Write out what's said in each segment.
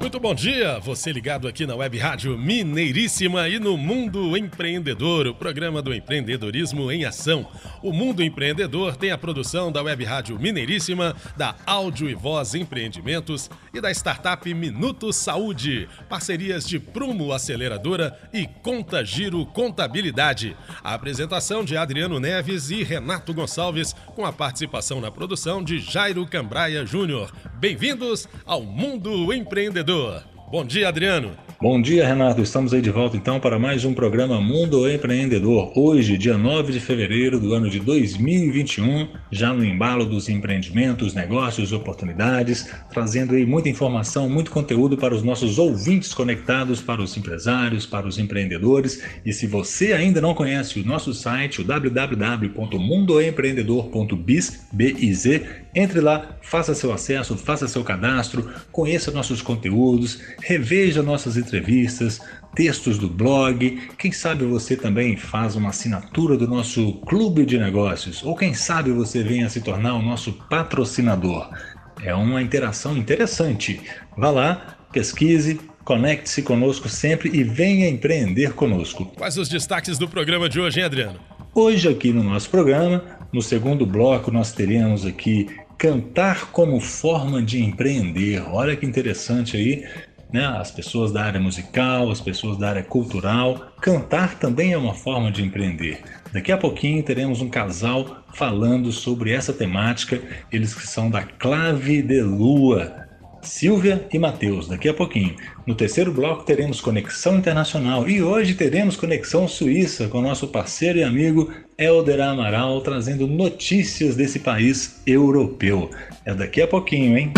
Muito bom dia, você ligado aqui na Web Rádio Mineiríssima e no Mundo Empreendedor, o programa do empreendedorismo em ação. O Mundo Empreendedor tem a produção da Web Rádio Mineiríssima, da Áudio e Voz Empreendimentos e da startup Minuto Saúde, parcerias de Prumo Aceleradora e Conta Giro Contabilidade. A apresentação de Adriano Neves e Renato Gonçalves, com a participação na produção de Jairo Cambraia Júnior. Bem-vindos ao Mundo Empreendedor. Bom dia, Adriano. Bom dia, Renato. Estamos aí de volta então para mais um programa Mundo Empreendedor. Hoje, dia 9 de fevereiro do ano de 2021, já no embalo dos empreendimentos, negócios, oportunidades, trazendo aí muita informação, muito conteúdo para os nossos ouvintes conectados, para os empresários, para os empreendedores. E se você ainda não conhece o nosso site, o www.mundoempreendedor.biz, entre lá, faça seu acesso, faça seu cadastro, conheça nossos conteúdos, reveja nossas entrevistas, textos do blog. Quem sabe você também faz uma assinatura do nosso clube de negócios, ou quem sabe você venha se tornar o nosso patrocinador. É uma interação interessante. Vá lá, pesquise, conecte-se conosco sempre e venha empreender conosco. Quais os destaques do programa de hoje, hein, Adriano? Hoje, aqui no nosso programa, no segundo bloco, nós teremos aqui cantar como forma de empreender. Olha que interessante aí né? as pessoas da área musical, as pessoas da área cultural. Cantar também é uma forma de empreender. Daqui a pouquinho teremos um casal falando sobre essa temática, eles que são da Clave de Lua. Silvia e Matheus, daqui a pouquinho. No terceiro bloco teremos Conexão Internacional e hoje teremos Conexão Suíça com nosso parceiro e amigo Helder Amaral trazendo notícias desse país europeu. É daqui a pouquinho, hein?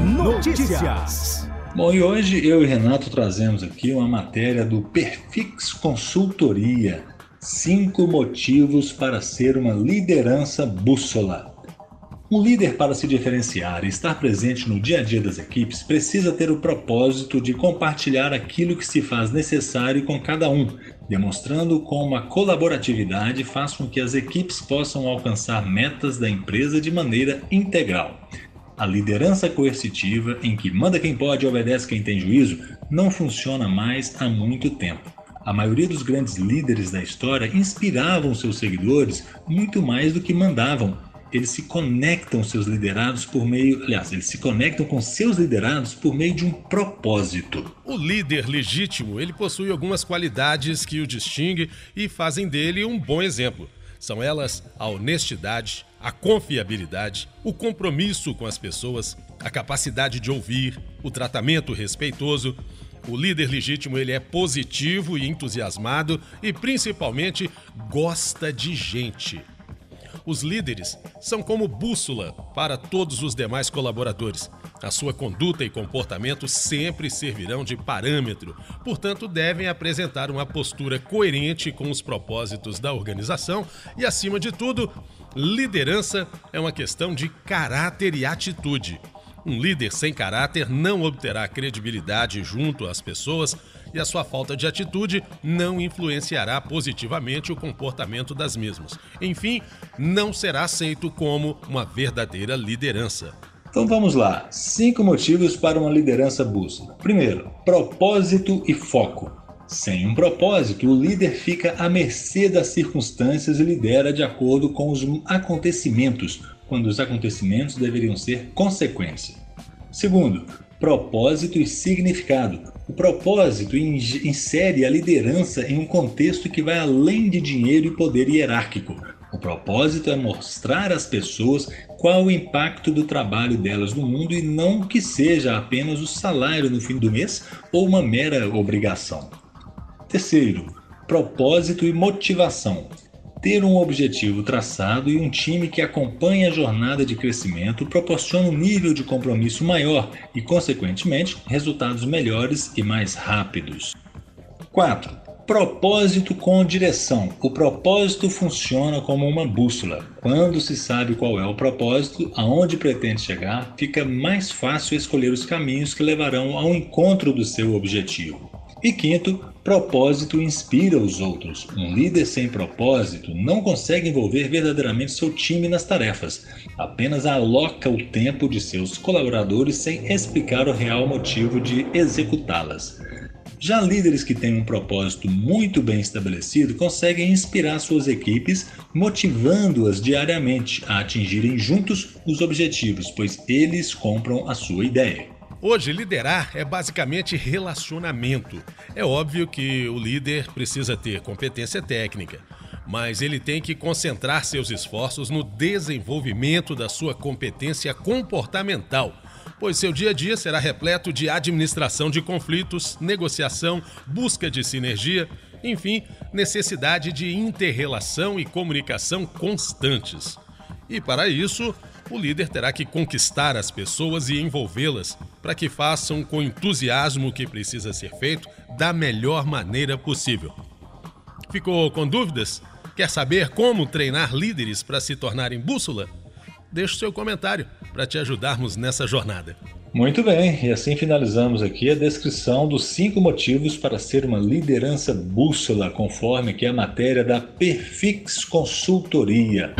Notícias. Bom, e hoje eu e Renato trazemos aqui uma matéria do Perfix Consultoria. Cinco motivos para ser uma liderança bússola. Um líder, para se diferenciar e estar presente no dia a dia das equipes, precisa ter o propósito de compartilhar aquilo que se faz necessário com cada um, demonstrando como a colaboratividade faz com que as equipes possam alcançar metas da empresa de maneira integral. A liderança coercitiva, em que manda quem pode e obedece quem tem juízo, não funciona mais há muito tempo. A maioria dos grandes líderes da história inspiravam seus seguidores muito mais do que mandavam. Eles se conectam seus liderados por meio, aliás, eles se conectam com seus liderados por meio de um propósito. O líder legítimo, ele possui algumas qualidades que o distingue e fazem dele um bom exemplo. São elas a honestidade, a confiabilidade, o compromisso com as pessoas, a capacidade de ouvir, o tratamento respeitoso. O líder legítimo ele é positivo e entusiasmado e principalmente gosta de gente. Os líderes são como bússola para todos os demais colaboradores. A sua conduta e comportamento sempre servirão de parâmetro, portanto, devem apresentar uma postura coerente com os propósitos da organização e, acima de tudo, liderança é uma questão de caráter e atitude. Um líder sem caráter não obterá credibilidade junto às pessoas e a sua falta de atitude não influenciará positivamente o comportamento das mesmas. Enfim, não será aceito como uma verdadeira liderança. Então vamos lá. Cinco motivos para uma liderança bússola. Primeiro, propósito e foco. Sem um propósito, o líder fica à mercê das circunstâncias e lidera de acordo com os acontecimentos, quando os acontecimentos deveriam ser consequência. Segundo, propósito e significado. O propósito insere a liderança em um contexto que vai além de dinheiro e poder hierárquico. O propósito é mostrar às pessoas qual o impacto do trabalho delas no mundo e não que seja apenas o salário no fim do mês ou uma mera obrigação. Terceiro, propósito e motivação ter um objetivo traçado e um time que acompanha a jornada de crescimento proporciona um nível de compromisso maior e, consequentemente, resultados melhores e mais rápidos. 4. Propósito com direção. O propósito funciona como uma bússola. Quando se sabe qual é o propósito, aonde pretende chegar, fica mais fácil escolher os caminhos que levarão ao encontro do seu objetivo. E quinto, propósito inspira os outros. Um líder sem propósito não consegue envolver verdadeiramente seu time nas tarefas, apenas aloca o tempo de seus colaboradores sem explicar o real motivo de executá-las. Já líderes que têm um propósito muito bem estabelecido conseguem inspirar suas equipes, motivando-as diariamente a atingirem juntos os objetivos, pois eles compram a sua ideia. Hoje, liderar é basicamente relacionamento. É óbvio que o líder precisa ter competência técnica, mas ele tem que concentrar seus esforços no desenvolvimento da sua competência comportamental, pois seu dia a dia será repleto de administração de conflitos, negociação, busca de sinergia, enfim, necessidade de interrelação e comunicação constantes. E para isso, o líder terá que conquistar as pessoas e envolvê-las para que façam com entusiasmo o que precisa ser feito da melhor maneira possível. Ficou com dúvidas? Quer saber como treinar líderes para se tornarem bússola? Deixe seu comentário para te ajudarmos nessa jornada. Muito bem, e assim finalizamos aqui a descrição dos cinco motivos para ser uma liderança bússola, conforme que é a matéria da Perfix Consultoria.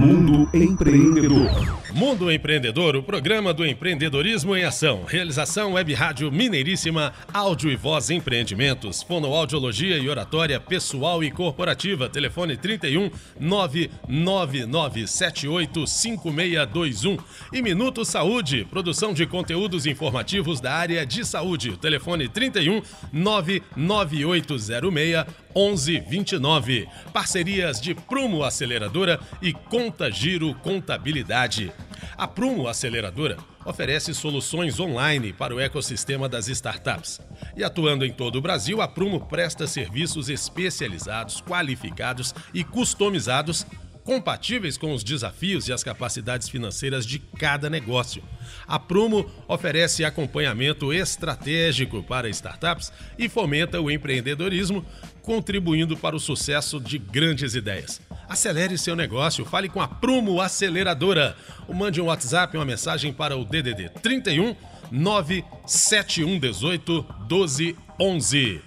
Mundo Empreendedor. Mundo Empreendedor, o programa do empreendedorismo em ação. Realização Web Rádio Mineiríssima, áudio e voz empreendimentos, fonoaudiologia e oratória pessoal e corporativa. Telefone 31 999785621. E Minuto Saúde, produção de conteúdos informativos da área de saúde. Telefone 31 99806 1129. Parcerias de Prumo Aceleradora e Conta Giro Contabilidade. A Prumo Aceleradora oferece soluções online para o ecossistema das startups. E atuando em todo o Brasil, a Prumo presta serviços especializados, qualificados e customizados compatíveis com os desafios e as capacidades financeiras de cada negócio. A Prumo oferece acompanhamento estratégico para startups e fomenta o empreendedorismo, contribuindo para o sucesso de grandes ideias. Acelere seu negócio, fale com a Prumo Aceleradora. Ou mande um WhatsApp, uma mensagem para o DDD 31 97118 1211.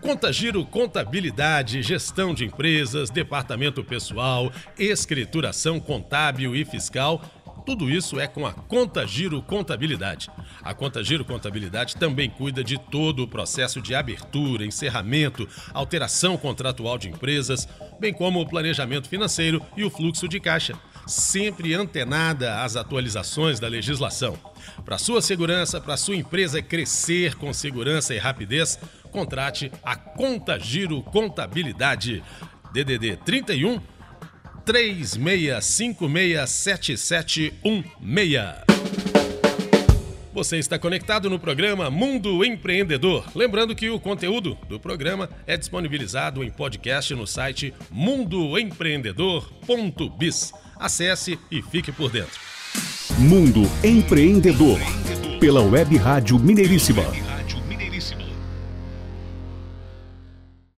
Conta Giro Contabilidade, Gestão de Empresas, Departamento Pessoal, Escrituração Contábil e Fiscal. Tudo isso é com a Conta Giro Contabilidade. A Conta Giro Contabilidade também cuida de todo o processo de abertura, encerramento, alteração contratual de empresas, bem como o planejamento financeiro e o fluxo de caixa, sempre antenada às atualizações da legislação. Para sua segurança, para sua empresa crescer com segurança e rapidez, contrate a Conta Giro Contabilidade. DDD 31 36567716. Você está conectado no programa Mundo Empreendedor. Lembrando que o conteúdo do programa é disponibilizado em podcast no site mundoempreendedor.biz. Acesse e fique por dentro. Mundo Empreendedor. Pela Web Rádio Mineiríssima